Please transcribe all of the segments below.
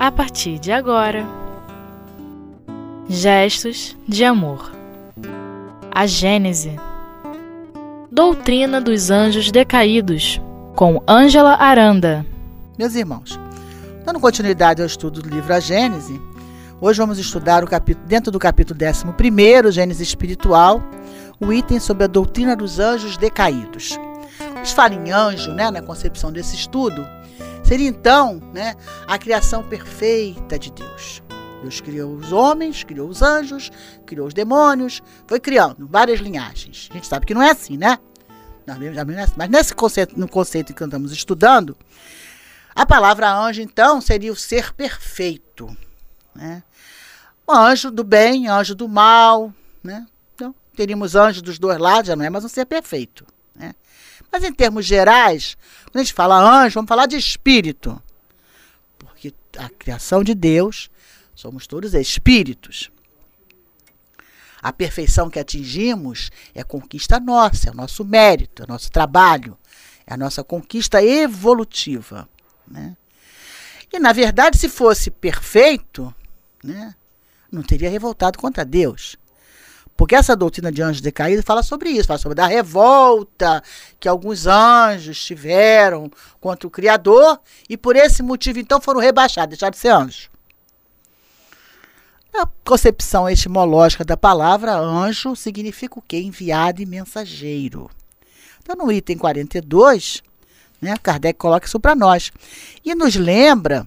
a partir de agora. Gestos de amor. A Gênese. Doutrina dos Anjos Decaídos, com Ângela Aranda. Meus irmãos, dando continuidade ao estudo do livro A Gênese, hoje vamos estudar o capítulo, dentro do capítulo 11, Gênese Espiritual, o item sobre a doutrina dos anjos decaídos. Vamos falar em anjo, né, na concepção desse estudo, seria então né, a criação perfeita de Deus. Deus criou os homens, criou os anjos, criou os demônios, foi criando várias linhagens. A gente sabe que não é assim, né? Mas nesse conceito, no conceito que estamos estudando, a palavra anjo, então, seria o ser perfeito. Né? O anjo do bem, anjo do mal. Né? Então, teríamos anjos dos dois lados, já não é mais um ser perfeito. Né? Mas em termos gerais, quando a gente fala anjo, vamos falar de espírito. Porque a criação de Deus, somos todos espíritos. A perfeição que atingimos é conquista nossa, é o nosso mérito, é o nosso trabalho, é a nossa conquista evolutiva. Né? E, na verdade, se fosse perfeito, né, não teria revoltado contra Deus. Porque essa doutrina de anjos decaídos fala sobre isso, fala sobre a revolta que alguns anjos tiveram contra o Criador e por esse motivo então foram rebaixados, deixaram de ser anjos. A concepção etimológica da palavra anjo significa o quê? Enviado e mensageiro. Então, no item 42, né, Kardec coloca isso para nós. E nos lembra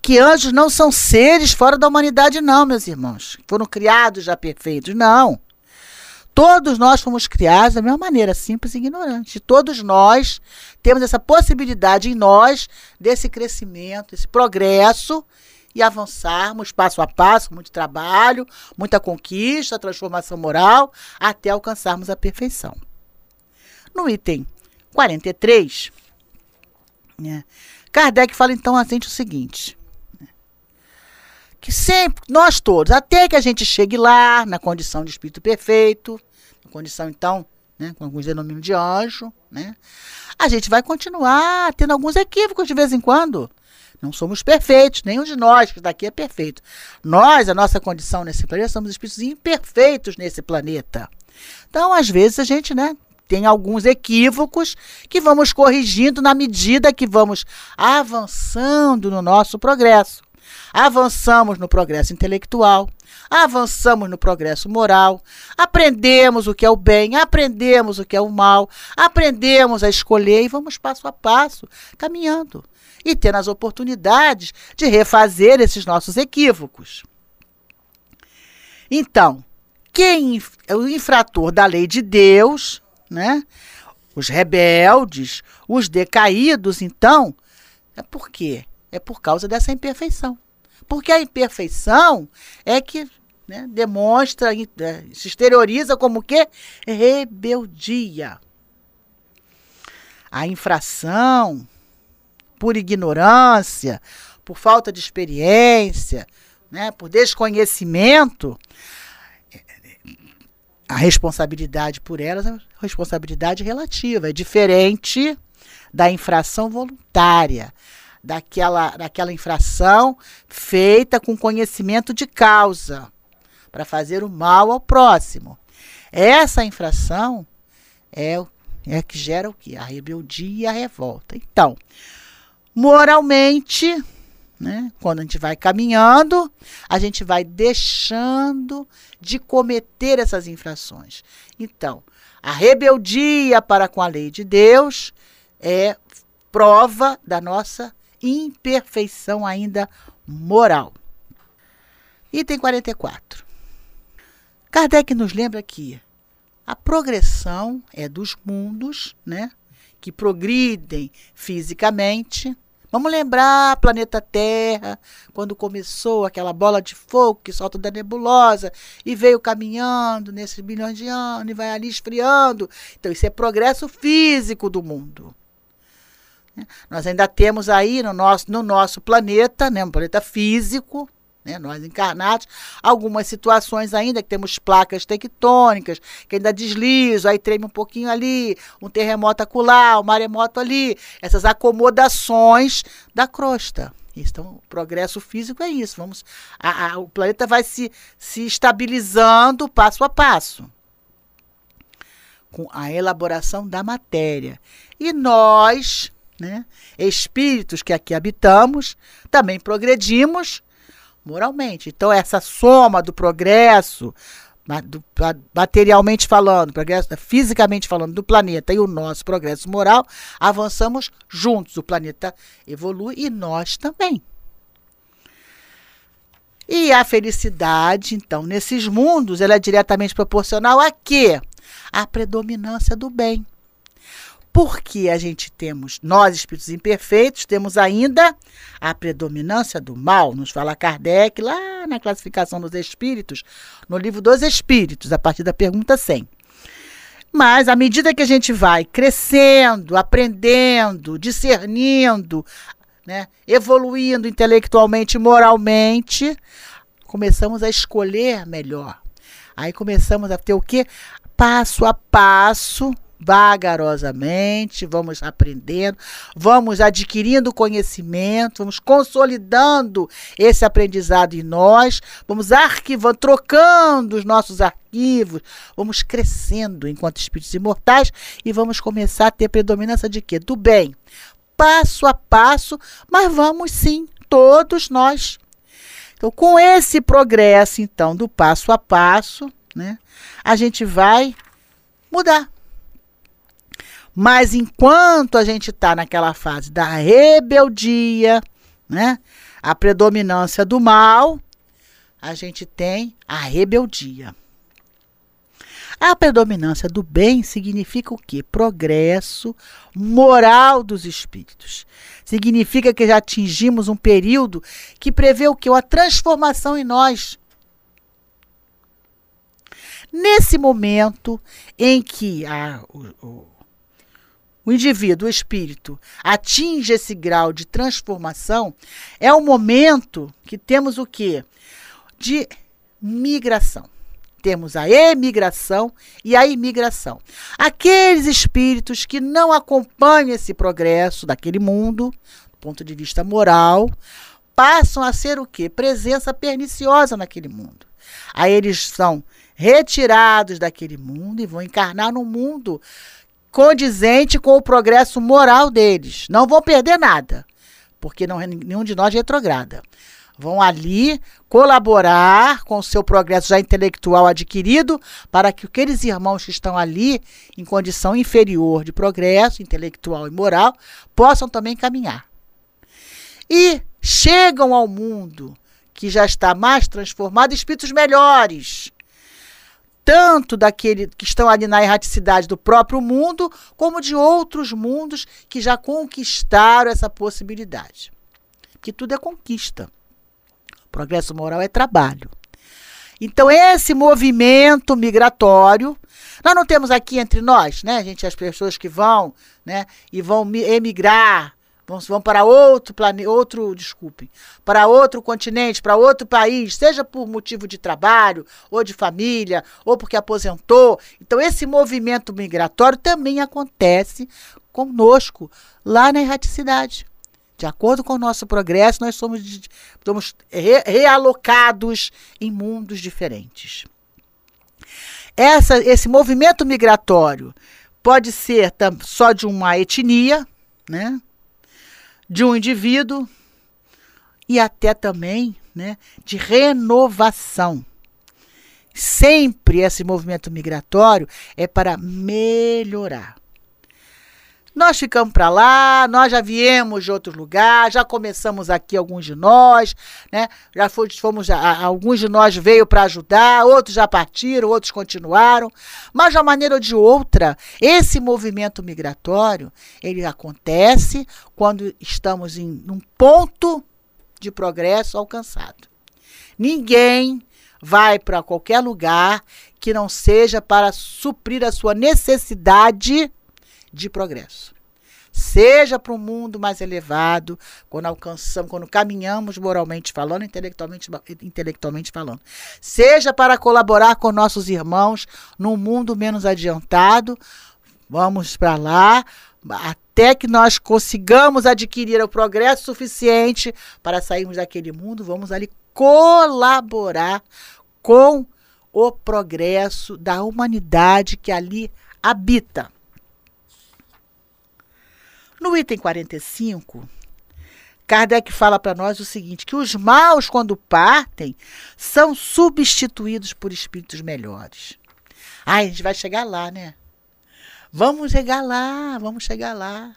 que anjos não são seres fora da humanidade, não, meus irmãos. Foram criados já perfeitos. Não. Todos nós fomos criados da mesma maneira, simples e ignorante. Todos nós temos essa possibilidade em nós desse crescimento, esse progresso e avançarmos passo a passo, muito trabalho, muita conquista, transformação moral, até alcançarmos a perfeição. No item 43, né, Kardec fala então a gente o seguinte: que sempre, nós todos, até que a gente chegue lá, na condição de espírito perfeito, na condição, então, né, com alguns denominam de anjo, né, a gente vai continuar tendo alguns equívocos de vez em quando. Não somos perfeitos, nenhum de nós que está aqui é perfeito. Nós, a nossa condição nesse planeta, somos espíritos imperfeitos nesse planeta. Então, às vezes, a gente, né, tem alguns equívocos que vamos corrigindo na medida que vamos avançando no nosso progresso. Avançamos no progresso intelectual, avançamos no progresso moral, aprendemos o que é o bem, aprendemos o que é o mal, aprendemos a escolher e vamos passo a passo caminhando e tendo as oportunidades de refazer esses nossos equívocos. Então, quem é o infrator da lei de Deus, né? Os rebeldes, os decaídos, então, é por quê? É por causa dessa imperfeição. Porque a imperfeição é que né, demonstra, é, se exterioriza como que? Rebeldia. A infração, por ignorância, por falta de experiência, né, por desconhecimento, a responsabilidade por elas é responsabilidade relativa, é diferente da infração voluntária daquela, daquela infração feita com conhecimento de causa para fazer o mal ao próximo. Essa infração é, é que gera o que? A rebeldia e a revolta. Então, moralmente, né, quando a gente vai caminhando, a gente vai deixando de cometer essas infrações. Então, a rebeldia para com a lei de Deus é prova da nossa imperfeição ainda moral. Item 44. Kardec nos lembra que a progressão é dos mundos, né, que progridem fisicamente. Vamos lembrar planeta Terra, quando começou aquela bola de fogo que solta da nebulosa e veio caminhando nesses bilhões de anos e vai ali esfriando. Então, isso é progresso físico do mundo. Nós ainda temos aí no nosso, no nosso planeta, né, um planeta físico, né, nós encarnados, algumas situações ainda que temos placas tectônicas, que ainda deslizam, aí treme um pouquinho ali, um terremoto acolá, um maremoto ali, essas acomodações da crosta. Então, o progresso físico é isso. Vamos, a, a, o planeta vai se, se estabilizando passo a passo com a elaboração da matéria. E nós, né, espíritos que aqui habitamos, também progredimos moralmente. Então, essa soma do progresso, materialmente falando, progresso, fisicamente falando do planeta e o nosso progresso moral, avançamos juntos. O planeta evolui e nós também. E a felicidade, então, nesses mundos, ela é diretamente proporcional a quê? A predominância do bem. Porque a gente temos, nós espíritos imperfeitos, temos ainda a predominância do mal, nos fala Kardec lá na classificação dos espíritos, no livro dos espíritos, a partir da pergunta 100. Mas à medida que a gente vai crescendo, aprendendo, discernindo, né, evoluindo intelectualmente moralmente, começamos a escolher melhor. Aí começamos a ter o quê? Passo a passo vagarosamente, vamos aprendendo, vamos adquirindo conhecimento, vamos consolidando esse aprendizado em nós, vamos arquivando, trocando os nossos arquivos, vamos crescendo enquanto espíritos imortais e vamos começar a ter predominância de quê? Do bem. Passo a passo, mas vamos sim, todos nós. Então, com esse progresso, então, do passo a passo, né, a gente vai mudar mas enquanto a gente está naquela fase da rebeldia, né, a predominância do mal, a gente tem a rebeldia. A predominância do bem significa o quê? Progresso moral dos espíritos. Significa que já atingimos um período que prevê o quê? A transformação em nós. Nesse momento em que a, o indivíduo, o espírito, atinge esse grau de transformação, é o momento que temos o quê? De migração. Temos a emigração e a imigração. Aqueles espíritos que não acompanham esse progresso daquele mundo, do ponto de vista moral, passam a ser o quê? Presença perniciosa naquele mundo. Aí eles são retirados daquele mundo e vão encarnar no mundo condizente com o progresso moral deles. Não vão perder nada, porque não, nenhum de nós retrograda. Vão ali colaborar com o seu progresso já intelectual adquirido para que aqueles irmãos que estão ali em condição inferior de progresso intelectual e moral possam também caminhar. E chegam ao mundo que já está mais transformado espíritos melhores tanto daquele que estão ali na erraticidade do próprio mundo, como de outros mundos que já conquistaram essa possibilidade. Que tudo é conquista. Progresso moral é trabalho. Então, esse movimento migratório, nós não temos aqui entre nós, né, gente, as pessoas que vão, né, e vão emigrar vão, vão para outro planeta, outro, desculpe, para outro continente, para outro país, seja por motivo de trabalho, ou de família, ou porque aposentou. Então, esse movimento migratório também acontece conosco lá na erraticidade. De acordo com o nosso progresso, nós somos, somos re, realocados em mundos diferentes. Essa, esse movimento migratório pode ser só de uma etnia, né? De um indivíduo e até também né, de renovação. Sempre esse movimento migratório é para melhorar. Nós ficamos para lá, nós já viemos de outro lugar, já começamos aqui alguns de nós, né? Já fomos, alguns de nós veio para ajudar, outros já partiram, outros continuaram, mas de uma maneira ou de outra, esse movimento migratório, ele acontece quando estamos em um ponto de progresso alcançado. Ninguém vai para qualquer lugar que não seja para suprir a sua necessidade de progresso. seja para um mundo mais elevado, quando alcançamos, quando caminhamos moralmente falando, intelectualmente, intelectualmente falando, seja para colaborar com nossos irmãos num mundo menos adiantado, vamos para lá até que nós consigamos adquirir o progresso suficiente para sairmos daquele mundo, vamos ali colaborar com o progresso da humanidade que ali habita. No item 45, Kardec fala para nós o seguinte: que os maus, quando partem, são substituídos por espíritos melhores. Ai, a gente vai chegar lá, né? Vamos chegar lá, vamos chegar lá.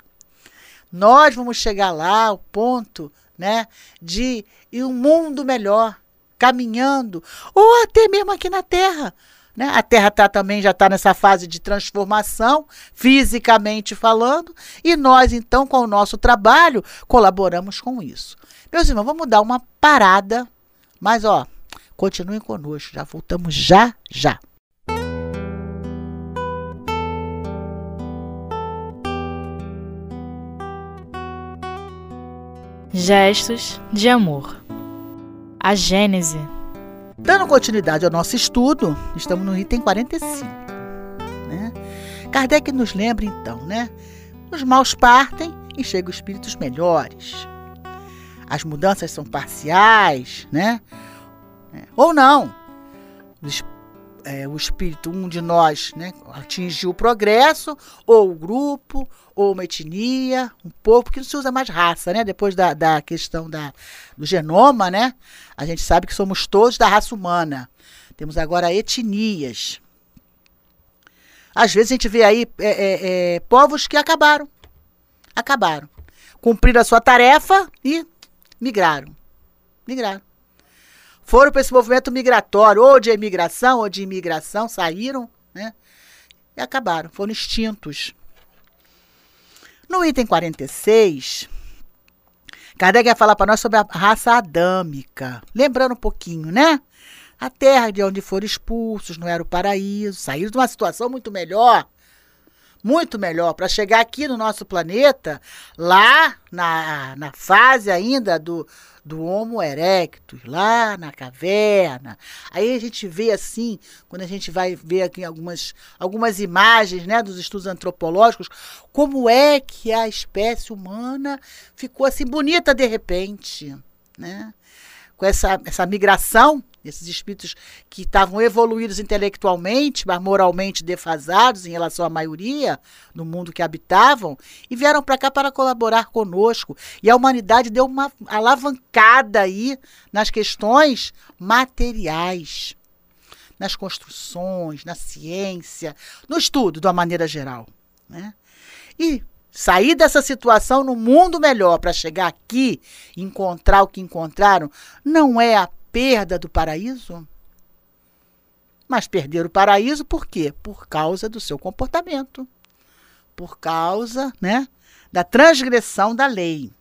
Nós vamos chegar lá ao ponto, né, de um mundo melhor, caminhando, ou até mesmo aqui na Terra. Né? A Terra tá, também já está nessa fase de transformação, fisicamente falando, e nós, então, com o nosso trabalho, colaboramos com isso. Meus irmãos, vamos dar uma parada, mas ó, continuem conosco, já voltamos já, já. Gestos de amor. A Gênese Dando continuidade ao nosso estudo, estamos no item 45. Né? Kardec nos lembra então, né? Os maus partem e chegam espíritos melhores. As mudanças são parciais, né? Ou não. Os é, o espírito, um de nós, né, atingiu o progresso, ou o grupo, ou uma etnia, um povo, porque não se usa mais raça, né? Depois da, da questão da, do genoma, né? A gente sabe que somos todos da raça humana. Temos agora etnias. Às vezes a gente vê aí é, é, é, povos que acabaram. Acabaram. Cumpriram a sua tarefa e migraram. Migraram foram para esse movimento migratório, ou de emigração, ou de imigração, saíram, né? E acabaram, foram extintos. No item 46, Kardec vai falar para nós sobre a raça adâmica. Lembrando um pouquinho, né? A terra de onde foram expulsos, não era o paraíso, saíram de uma situação muito melhor muito melhor para chegar aqui no nosso planeta, lá na, na fase ainda do, do Homo erectus, lá na caverna. Aí a gente vê assim, quando a gente vai ver aqui algumas, algumas imagens né, dos estudos antropológicos, como é que a espécie humana ficou assim bonita de repente. Né? Com essa, essa migração esses espíritos que estavam evoluídos intelectualmente, mas moralmente defasados em relação à maioria no mundo que habitavam, e vieram para cá para colaborar conosco. E a humanidade deu uma alavancada aí nas questões materiais, nas construções, na ciência, no estudo de uma maneira geral. Né? E sair dessa situação no mundo melhor para chegar aqui encontrar o que encontraram não é apenas perda do paraíso? Mas perder o paraíso por quê? Por causa do seu comportamento. Por causa, né, da transgressão da lei.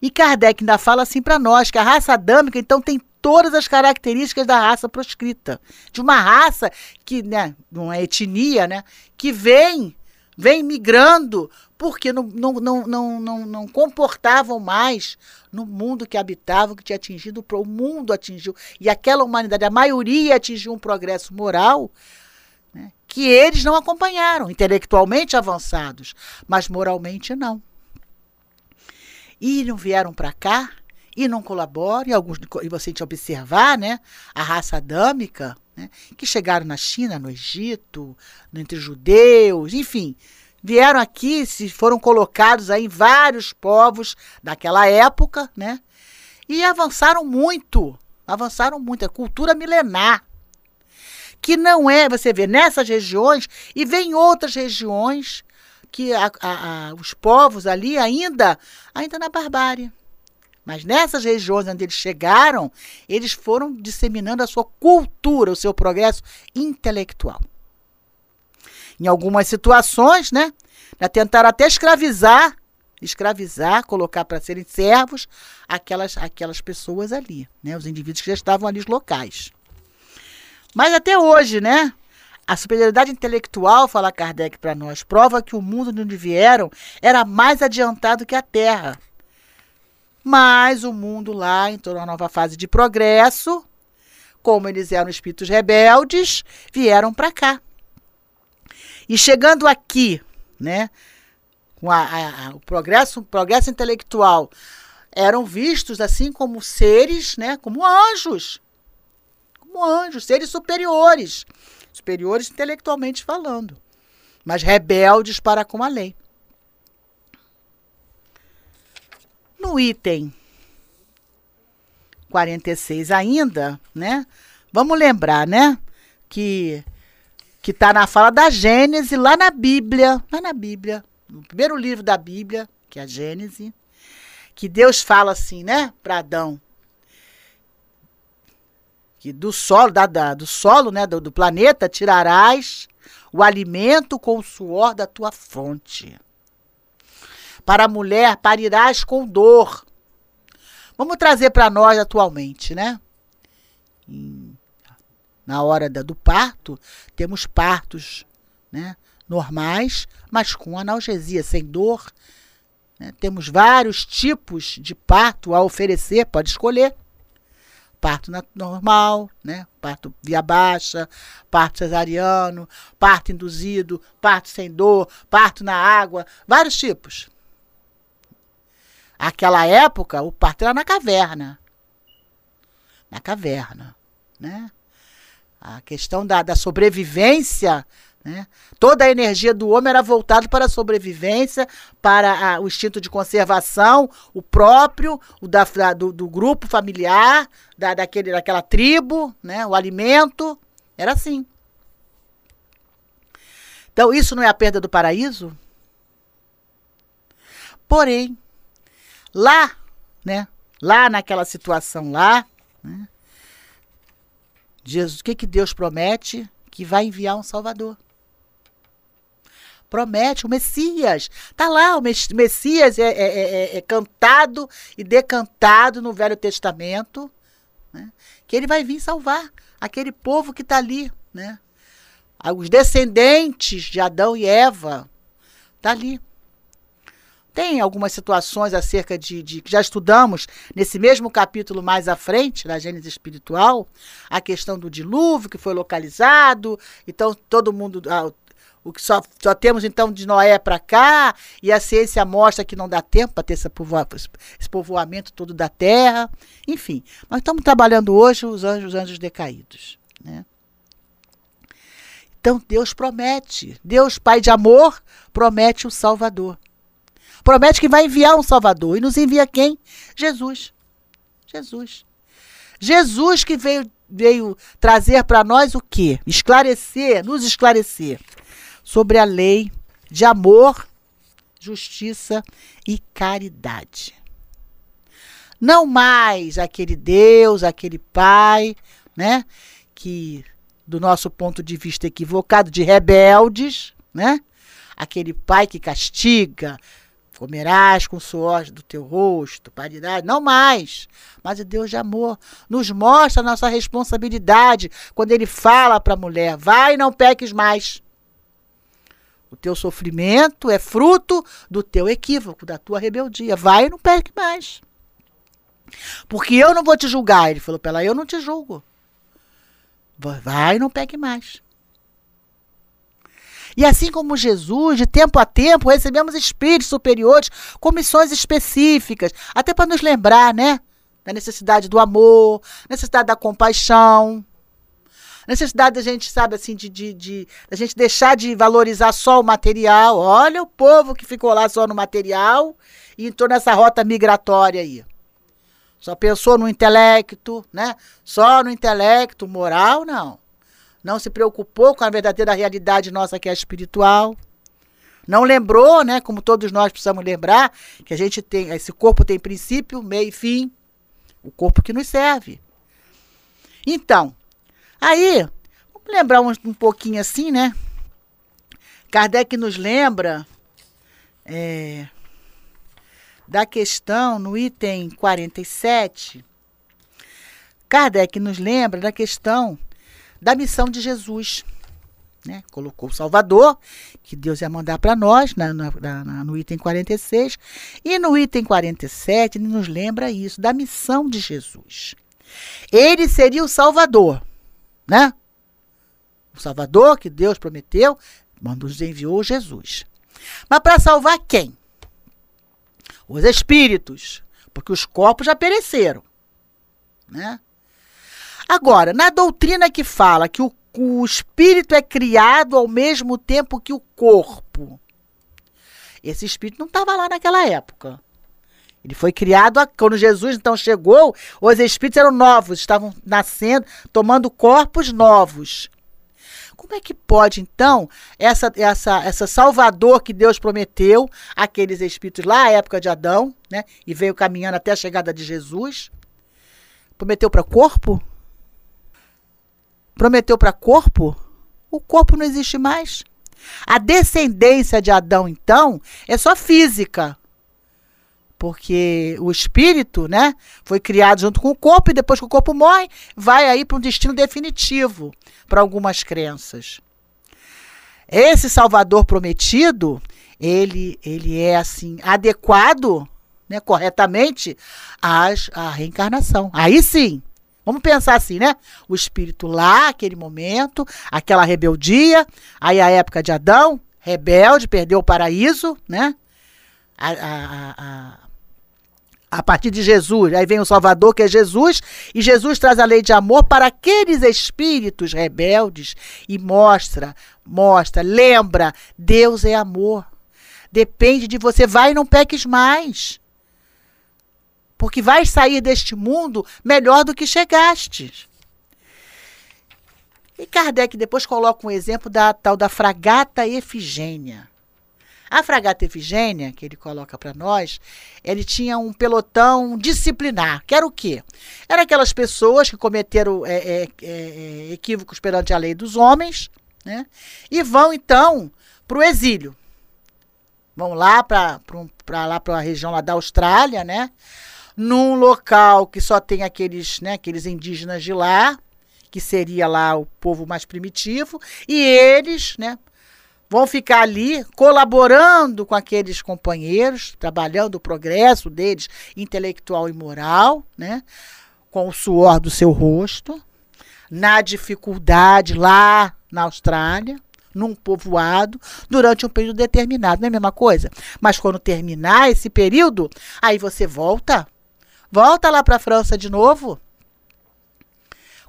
E Kardec ainda fala assim para nós que a raça adâmica então tem todas as características da raça proscrita, de uma raça que, né, uma etnia, né, que vem vem migrando porque não, não, não, não, não, não comportavam mais no mundo que habitavam, que tinha atingido, o mundo atingiu, e aquela humanidade, a maioria atingiu um progresso moral né, que eles não acompanharam, intelectualmente avançados, mas moralmente não. E não vieram para cá e não colaboram, e, alguns, e você te observar, né, a raça adâmica, né, que chegaram na China, no Egito, entre judeus, enfim, vieram aqui, se foram colocados aí em vários povos daquela época, né? E avançaram muito, avançaram muito, é cultura milenar. Que não é, você vê, nessas regiões e vem em outras regiões que a, a, a, os povos ali ainda, ainda na barbárie. Mas nessas regiões onde eles chegaram, eles foram disseminando a sua cultura, o seu progresso intelectual. Em algumas situações, né? Tentaram até escravizar, escravizar, colocar para serem servos aquelas, aquelas pessoas ali, né? Os indivíduos que já estavam ali locais. Mas até hoje, né? A superioridade intelectual, fala Kardec para nós, prova que o mundo de onde vieram era mais adiantado que a Terra. Mas o mundo lá entrou numa nova fase de progresso. Como eles eram espíritos rebeldes, vieram para cá. E chegando aqui, né, com a, a, a, o progresso, progresso intelectual, eram vistos assim como seres, né, como anjos. Como anjos, seres superiores superiores intelectualmente falando, mas rebeldes para com a lei. No item 46 ainda, né? Vamos lembrar, né? Que que está na fala da Gênese, lá na Bíblia, lá na Bíblia, no primeiro livro da Bíblia, que é a Gênese, que Deus fala assim, né, para Adão: que do solo, da, da do solo, né, do, do planeta, tirarás o alimento com o suor da tua fronte. Para a mulher parirás com dor. Vamos trazer para nós atualmente, né? na hora do parto, temos partos né, normais, mas com analgesia, sem dor. Né? Temos vários tipos de parto a oferecer, pode escolher parto normal, né? Parto via baixa, parto cesariano, parto induzido, parto sem dor, parto na água, vários tipos. Aquela época, o parto era na caverna. Na caverna, né? A questão da, da sobrevivência né? Toda a energia do homem era voltada para a sobrevivência, para a, o instinto de conservação, o próprio, o da, da do, do, grupo familiar, da, daquele, daquela tribo, né? o alimento. Era assim. Então, isso não é a perda do paraíso? Porém, lá, né? Lá naquela situação lá, né? Jesus, o que, que Deus promete? Que vai enviar um Salvador promete, o Messias. Está lá, o Messias é, é, é, é, cantado e decantado no Velho Testamento, né? que ele vai vir salvar aquele povo que está ali, né? Os descendentes de Adão e Eva, está ali. Tem algumas situações acerca de, de, que já estudamos nesse mesmo capítulo mais à frente, da Gênesis Espiritual, a questão do dilúvio que foi localizado. Então, todo mundo, ah, o que só, só temos então de Noé para cá, e a ciência mostra que não dá tempo para ter esse, povoa, esse povoamento todo da terra. Enfim, nós estamos trabalhando hoje os anjos, os anjos decaídos. Né? Então Deus promete, Deus, Pai de amor, promete o Salvador. Promete que vai enviar um Salvador. E nos envia quem? Jesus. Jesus. Jesus que veio, veio trazer para nós o quê? Esclarecer, nos esclarecer sobre a lei de amor, justiça e caridade. Não mais aquele Deus, aquele Pai, né, que do nosso ponto de vista equivocado de rebeldes, né? Aquele pai que castiga, comerás com suor do teu rosto, paridade, não mais. Mas o Deus de amor nos mostra a nossa responsabilidade quando ele fala para a mulher: vai não peques mais. O teu sofrimento é fruto do teu equívoco, da tua rebeldia. Vai e não peque mais. Porque eu não vou te julgar. Ele falou para ela: Eu não te julgo. Vai e não peque mais. E assim como Jesus, de tempo a tempo, recebemos espíritos superiores com missões específicas, até para nos lembrar, né? Da necessidade do amor, necessidade da compaixão necessidade da gente, sabe, assim, de, de, de a gente deixar de valorizar só o material. Olha o povo que ficou lá só no material e entrou nessa rota migratória aí. Só pensou no intelecto, né? Só no intelecto, moral, não. Não se preocupou com a verdadeira realidade nossa que é espiritual. Não lembrou, né, como todos nós precisamos lembrar, que a gente tem, esse corpo tem princípio, meio e fim. O corpo que nos serve. Então, Aí, vamos lembrar um, um pouquinho assim, né? Kardec nos lembra é, da questão no item 47. Kardec nos lembra da questão da missão de Jesus. né? Colocou o Salvador, que Deus ia mandar para nós, na, na, na, no item 46. E no item 47, ele nos lembra isso, da missão de Jesus. Ele seria o Salvador, né? O Salvador que Deus prometeu, mandou, enviou Jesus. Mas para salvar quem? Os espíritos, porque os corpos já pereceram, né? Agora, na doutrina que fala que o o espírito é criado ao mesmo tempo que o corpo. Esse espírito não estava lá naquela época. Ele foi criado quando Jesus então chegou, os espíritos eram novos, estavam nascendo, tomando corpos novos. Como é que pode então essa essa essa Salvador que Deus prometeu aqueles espíritos lá à época de Adão, né, e veio caminhando até a chegada de Jesus, prometeu para corpo? Prometeu para corpo, o corpo não existe mais. A descendência de Adão, então, é só física. Porque o espírito, né, foi criado junto com o corpo e depois que o corpo morre, vai aí para um destino definitivo para algumas crenças. Esse Salvador prometido, ele, ele é assim adequado, né, corretamente às, à reencarnação. Aí sim, Vamos pensar assim, né? O espírito lá, aquele momento, aquela rebeldia, aí a época de Adão, rebelde, perdeu o paraíso, né? A, a, a, a partir de Jesus, aí vem o Salvador, que é Jesus, e Jesus traz a lei de amor para aqueles espíritos rebeldes e mostra, mostra, lembra, Deus é amor. Depende de você, vai e não peques mais porque vais sair deste mundo melhor do que chegaste. E Kardec depois coloca um exemplo da tal da fragata Efigênia. A fragata Efigênia, que ele coloca para nós, ele tinha um pelotão disciplinar, que era o quê? Era aquelas pessoas que cometeram é, é, é, equívocos perante a lei dos homens, né? E vão então para o exílio. Vão lá para lá para a região lá da Austrália, né? Num local que só tem aqueles, né, aqueles indígenas de lá, que seria lá o povo mais primitivo, e eles, né, vão ficar ali colaborando com aqueles companheiros, trabalhando o progresso deles intelectual e moral, né, com o suor do seu rosto, na dificuldade lá na Austrália, num povoado durante um período determinado, não é a mesma coisa? Mas quando terminar esse período, aí você volta Volta lá para a França de novo.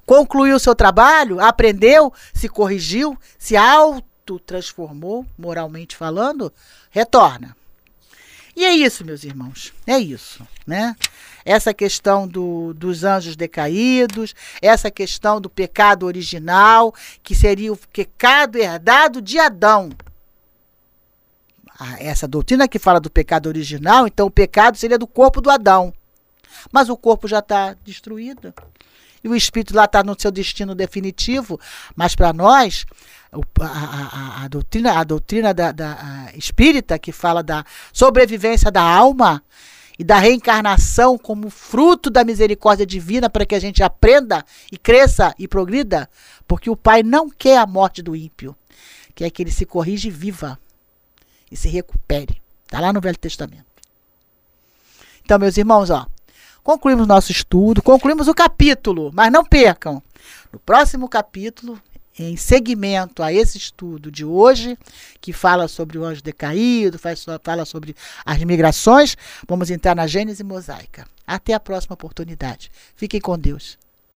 Concluiu o seu trabalho, aprendeu, se corrigiu, se auto-transformou, moralmente falando, retorna. E é isso, meus irmãos, é isso, né? Essa questão do, dos anjos decaídos, essa questão do pecado original, que seria o pecado herdado de Adão. Ah, essa doutrina que fala do pecado original, então o pecado seria do corpo do Adão. Mas o corpo já está destruído. E o espírito lá está no seu destino definitivo. Mas para nós, a, a, a, doutrina, a doutrina da, da espírita, que fala da sobrevivência da alma e da reencarnação como fruto da misericórdia divina para que a gente aprenda e cresça e progrida, porque o Pai não quer a morte do ímpio, quer que ele se corrija e viva e se recupere. Está lá no Velho Testamento. Então, meus irmãos, ó, concluímos nosso estudo, concluímos o capítulo, mas não percam. No próximo capítulo, em seguimento a esse estudo de hoje, que fala sobre o anjo decaído, fala sobre as migrações, vamos entrar na Gênese mosaica. Até a próxima oportunidade. Fiquem com Deus.